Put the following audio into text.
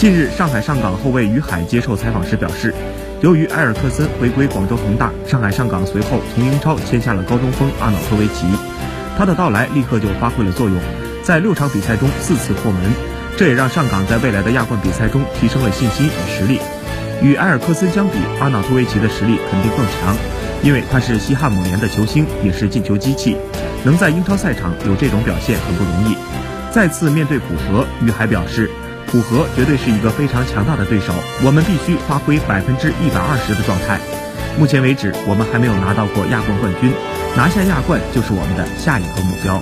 近日，上海上港后卫于海接受采访时表示，由于埃尔克森回归广州恒大，上海上港随后从英超签下了高中锋阿瑙托维奇，他的到来立刻就发挥了作用，在六场比赛中四次破门，这也让上港在未来的亚冠比赛中提升了信心与实力。与埃尔克森相比，阿瑙托维奇的实力肯定更强，因为他是西汉姆联的球星，也是进球机器，能在英超赛场有这种表现很不容易。再次面对浦和，于海表示。浦和绝对是一个非常强大的对手，我们必须发挥百分之一百二十的状态。目前为止，我们还没有拿到过亚冠冠军，拿下亚冠就是我们的下一个目标。